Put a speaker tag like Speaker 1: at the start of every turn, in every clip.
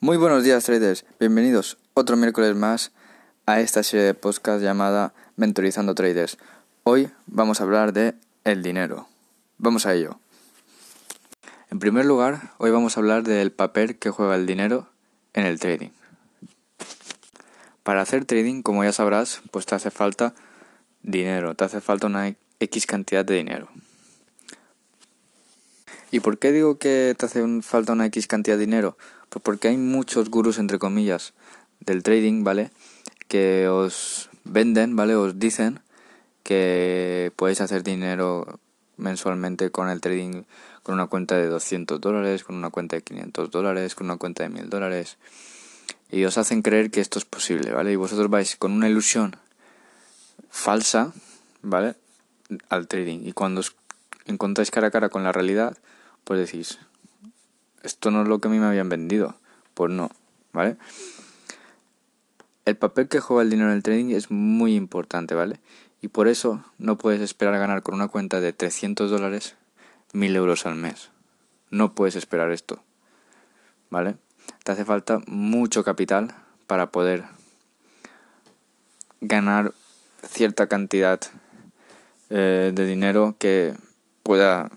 Speaker 1: Muy buenos días traders, bienvenidos otro miércoles más a esta serie de podcast llamada Mentorizando Traders. Hoy vamos a hablar de el dinero. Vamos a ello. En primer lugar, hoy vamos a hablar del papel que juega el dinero en el trading. Para hacer trading, como ya sabrás, pues te hace falta dinero, te hace falta una X cantidad de dinero. ¿Y por qué digo que te hace falta una X cantidad de dinero? Pues porque hay muchos gurús, entre comillas, del trading, ¿vale? Que os venden, ¿vale? Os dicen que podéis hacer dinero mensualmente con el trading, con una cuenta de 200 dólares, con una cuenta de 500 dólares, con una cuenta de 1000 dólares. Y os hacen creer que esto es posible, ¿vale? Y vosotros vais con una ilusión falsa, ¿vale? Al trading. Y cuando os encontráis cara a cara con la realidad, pues decís, esto no es lo que a mí me habían vendido. Pues no, ¿vale? El papel que juega el dinero en el trading es muy importante, ¿vale? Y por eso no puedes esperar ganar con una cuenta de 300 dólares 1000 euros al mes. No puedes esperar esto, ¿vale? Te hace falta mucho capital para poder ganar cierta cantidad eh, de dinero que pueda,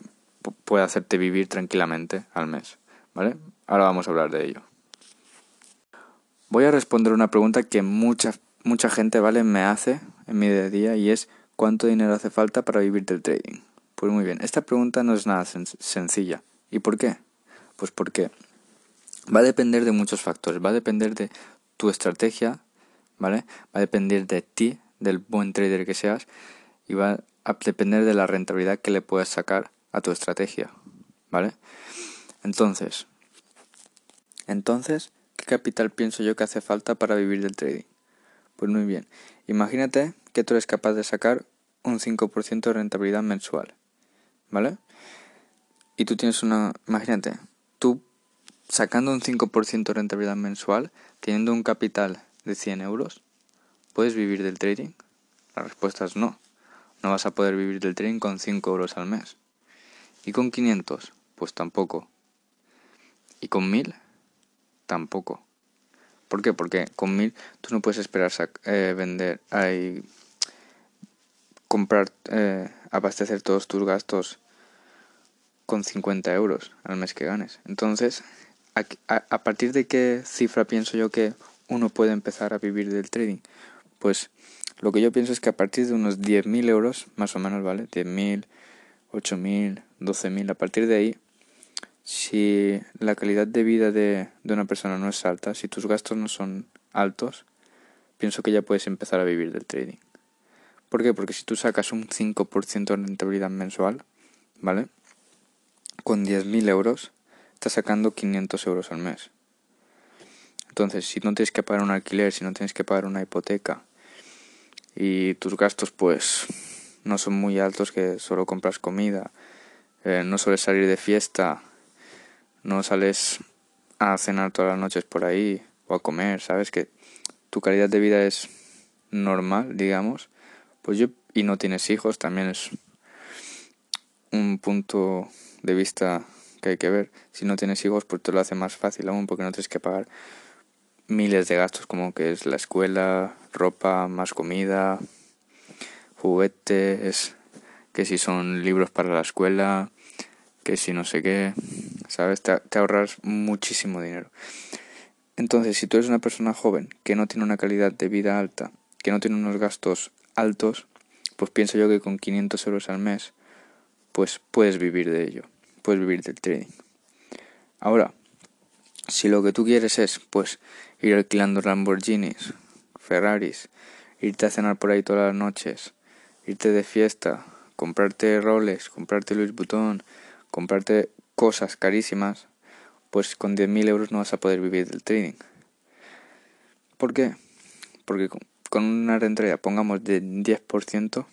Speaker 1: pueda hacerte vivir tranquilamente al mes. ¿Vale? Ahora vamos a hablar de ello. Voy a responder una pregunta que mucha, mucha gente, ¿vale? Me hace en mi día a día y es ¿cuánto dinero hace falta para vivir del trading? Pues muy bien, esta pregunta no es nada sencilla. ¿Y por qué? Pues porque va a depender de muchos factores, va a depender de tu estrategia, ¿vale? Va a depender de ti, del buen trader que seas y va a depender de la rentabilidad que le puedas sacar a tu estrategia, ¿vale? Entonces, entonces, ¿qué capital pienso yo que hace falta para vivir del trading? Pues muy bien, imagínate que tú eres capaz de sacar un 5% de rentabilidad mensual, ¿vale? Y tú tienes una, imagínate, tú sacando un 5% de rentabilidad mensual, teniendo un capital de 100 euros, ¿puedes vivir del trading? La respuesta es no. No vas a poder vivir del trading con 5 euros al mes. ¿Y con 500? Pues tampoco. ¿Y con 1000? Tampoco. ¿Por qué? Porque con 1000 tú no puedes esperar eh, vender, comprar, eh, abastecer todos tus gastos con 50 euros al mes que ganes. Entonces, a, a, partir de qué cifra pienso yo que uno puede empezar a vivir del trading? Pues lo que yo pienso es que a partir de unos 10.000 euros, más o menos, ¿vale? 10.000, 8.000, 12.000, a partir de ahí, si la calidad de vida de, de una persona no es alta, si tus gastos no son altos, pienso que ya puedes empezar a vivir del trading. ¿Por qué? Porque si tú sacas un 5% de rentabilidad mensual, ¿vale? Con 10.000 euros, estás sacando 500 euros al mes. Entonces, si no tienes que pagar un alquiler, si no tienes que pagar una hipoteca y tus gastos pues no son muy altos, que solo compras comida, eh, no sueles salir de fiesta, no sales a cenar todas las noches por ahí o a comer, sabes que tu calidad de vida es normal, digamos, pues yo y no tienes hijos también es un punto de vista que hay que ver. Si no tienes hijos, pues te lo hace más fácil aún porque no tienes que pagar miles de gastos como que es la escuela, ropa, más comida, juguetes, que si son libros para la escuela, que si no sé qué, ¿sabes? Te, ahorras muchísimo dinero. Entonces, si tú eres una persona joven que no tiene una calidad de vida alta, que no tiene unos gastos altos, pues pienso yo que con 500 euros al mes, pues puedes vivir de ello, puedes vivir del trading. Ahora, si lo que tú quieres es, pues, ir alquilando Lamborghinis, Ferraris, irte a cenar por ahí todas las noches, irte de fiesta, comprarte roles, comprarte Louis Vuitton, comprarte cosas carísimas, pues con 10.000 euros no vas a poder vivir del trading. ¿Por qué? Porque con una rentabilidad, pongamos de 10%,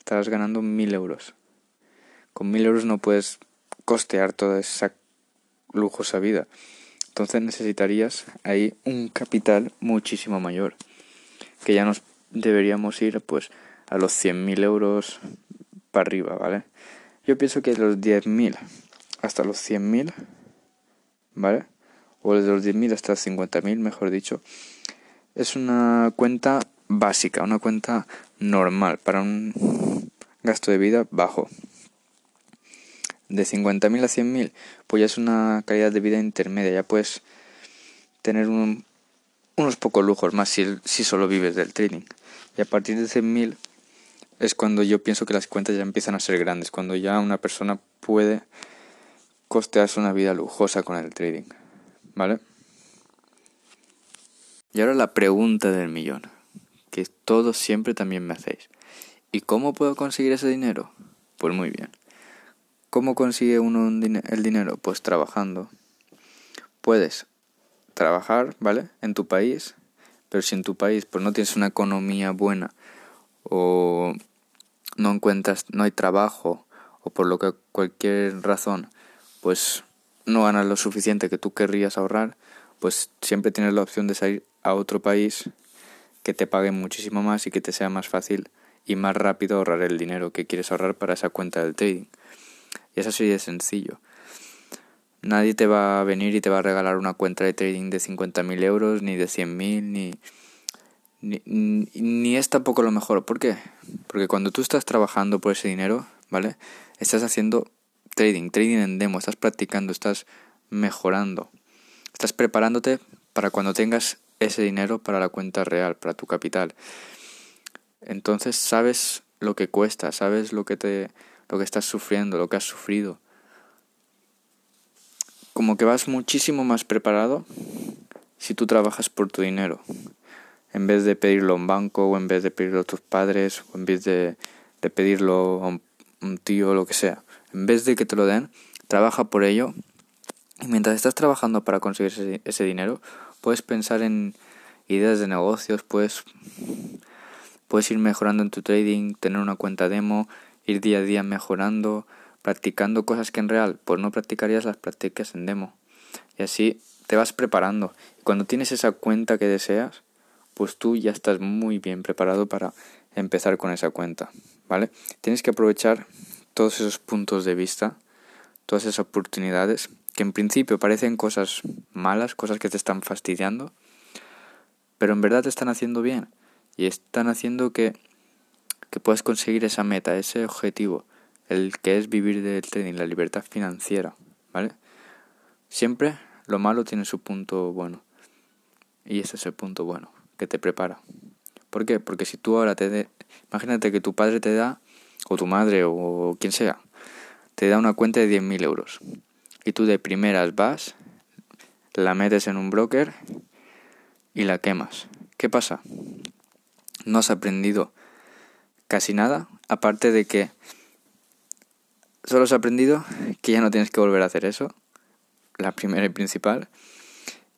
Speaker 1: estarás ganando 1.000 euros. Con 1.000 euros no puedes costear toda esa lujosa vida. Entonces necesitarías ahí un capital muchísimo mayor. Que ya nos deberíamos ir pues a los 100.000 euros para arriba, ¿vale? Yo pienso que los 10.000 hasta los 100.000, ¿vale? o desde los 10.000 hasta 50.000, mejor dicho, es una cuenta básica, una cuenta normal para un gasto de vida bajo. De 50.000 a 100.000, pues ya es una calidad de vida intermedia, ya puedes tener unos pocos lujos más si, si solo vives del trading. Y a partir de 100.000 es cuando yo pienso que las cuentas ya empiezan a ser grandes, cuando ya una persona puede costearse una vida lujosa con el trading. ¿Vale? Y ahora la pregunta del millón, que todos siempre también me hacéis. ¿Y cómo puedo conseguir ese dinero? Pues muy bien. ¿Cómo consigue uno el dinero? Pues trabajando. Puedes trabajar, ¿vale? En tu país, pero si en tu país pues no tienes una economía buena o no encuentras, no hay trabajo o por lo que cualquier razón, pues no ganas lo suficiente que tú querrías ahorrar, pues siempre tienes la opción de salir a otro país que te pague muchísimo más y que te sea más fácil y más rápido ahorrar el dinero que quieres ahorrar para esa cuenta del trading. Y eso así de sencillo. Nadie te va a venir y te va a regalar una cuenta de trading de 50.000 euros, ni de 100.000, ni, ni, ni es tampoco lo mejor. ¿Por qué? Porque cuando tú estás trabajando por ese dinero, ¿vale? Estás haciendo trading, trading en demo, estás practicando, estás mejorando, estás preparándote para cuando tengas ese dinero para la cuenta real, para tu capital. Entonces sabes lo que cuesta, sabes lo que te lo que estás sufriendo, lo que has sufrido. Como que vas muchísimo más preparado si tú trabajas por tu dinero. En vez de pedirlo a un banco, o en vez de pedirlo a tus padres, o en vez de, pedirlo a un tío o lo que sea. En vez de que te lo den, trabaja por ello. Y mientras estás trabajando para conseguir ese, dinero, puedes pensar en ideas de negocios, puedes, puedes ir mejorando en tu trading, tener una cuenta demo, ir día a día mejorando, practicando cosas que en real pues no practicarías, las practicas en demo. Y así te vas preparando. Y cuando tienes esa cuenta que deseas, pues tú ya estás muy bien preparado para empezar con esa cuenta, ¿vale? Tienes que aprovechar todos esos puntos de vista, todas esas oportunidades que en principio parecen cosas malas, cosas que te están fastidiando, pero en verdad te están haciendo bien y están haciendo que, que puedas conseguir esa meta, ese objetivo, el que es vivir del trading, la libertad financiera, ¿vale? Siempre lo malo tiene su punto bueno y ese es el punto bueno que te prepara. ¿Por qué? Porque si tú ahora te de... imagínate que tu padre te da, o tu madre, o quien sea, te da una cuenta de 10.000 euros y tú de primeras vas, la metes en un broker y la quemas. ¿Qué pasa? No has aprendido casi nada, aparte de que solo has aprendido que ya no tienes que volver a hacer eso, la primera y principal.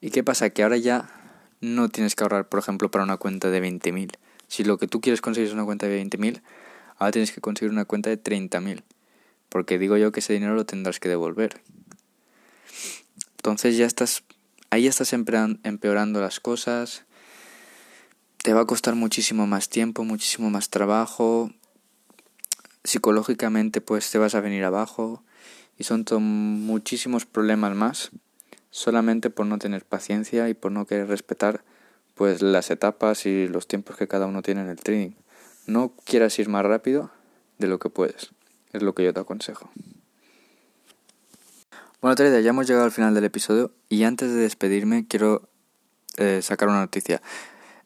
Speaker 1: ¿Y qué pasa? Que ahora ya no tienes que ahorrar, por ejemplo, para una cuenta de 20.000. Si lo que tú quieres conseguir es una cuenta de 20.000, ahora tienes que conseguir una cuenta de 30.000. Porque digo yo que ese dinero lo tendrás que devolver. Entonces ya estás, ahí estás empeorando las cosas, te va a costar muchísimo más tiempo, muchísimo más trabajo, psicológicamente pues te vas a venir abajo y son muchísimos problemas más solamente por no tener paciencia y por no querer respetar pues las etapas y los tiempos que cada uno tiene en el trading. No quieras ir más rápido de lo que puedes, es lo que yo te aconsejo. Bueno, Teresa, ya hemos llegado al final del episodio y antes de despedirme quiero eh, sacar una noticia.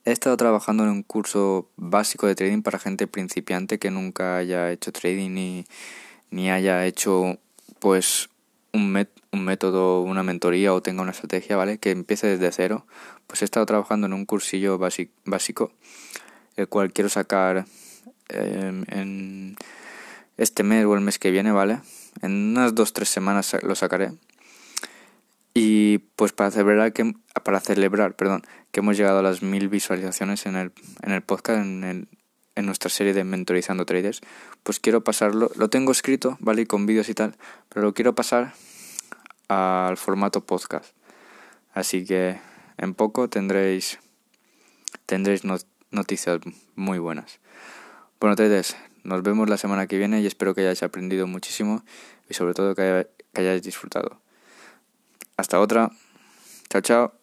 Speaker 1: He estado trabajando en un curso básico de trading para gente principiante que nunca haya hecho trading ni, ni haya hecho pues un, un método, una mentoría o tenga una estrategia, ¿vale? Que empiece desde cero. Pues he estado trabajando en un cursillo básico, el cual quiero sacar em, en este mes o el mes que viene, ¿vale? En unas dos tres semanas lo sacaré. Y pues para celebrar que para celebrar, perdón, que hemos llegado a las mil visualizaciones en el, en el podcast, en, el, en nuestra serie de mentorizando traders, pues quiero pasarlo, lo tengo escrito, ¿vale? Y con vídeos y tal, pero lo quiero pasar al formato podcast. Así que en poco tendréis tendréis noticias muy buenas. Bueno, traders, nos vemos la semana que viene y espero que hayáis aprendido muchísimo y sobre todo que, hayáis disfrutado. Hasta otra. Chao, chao.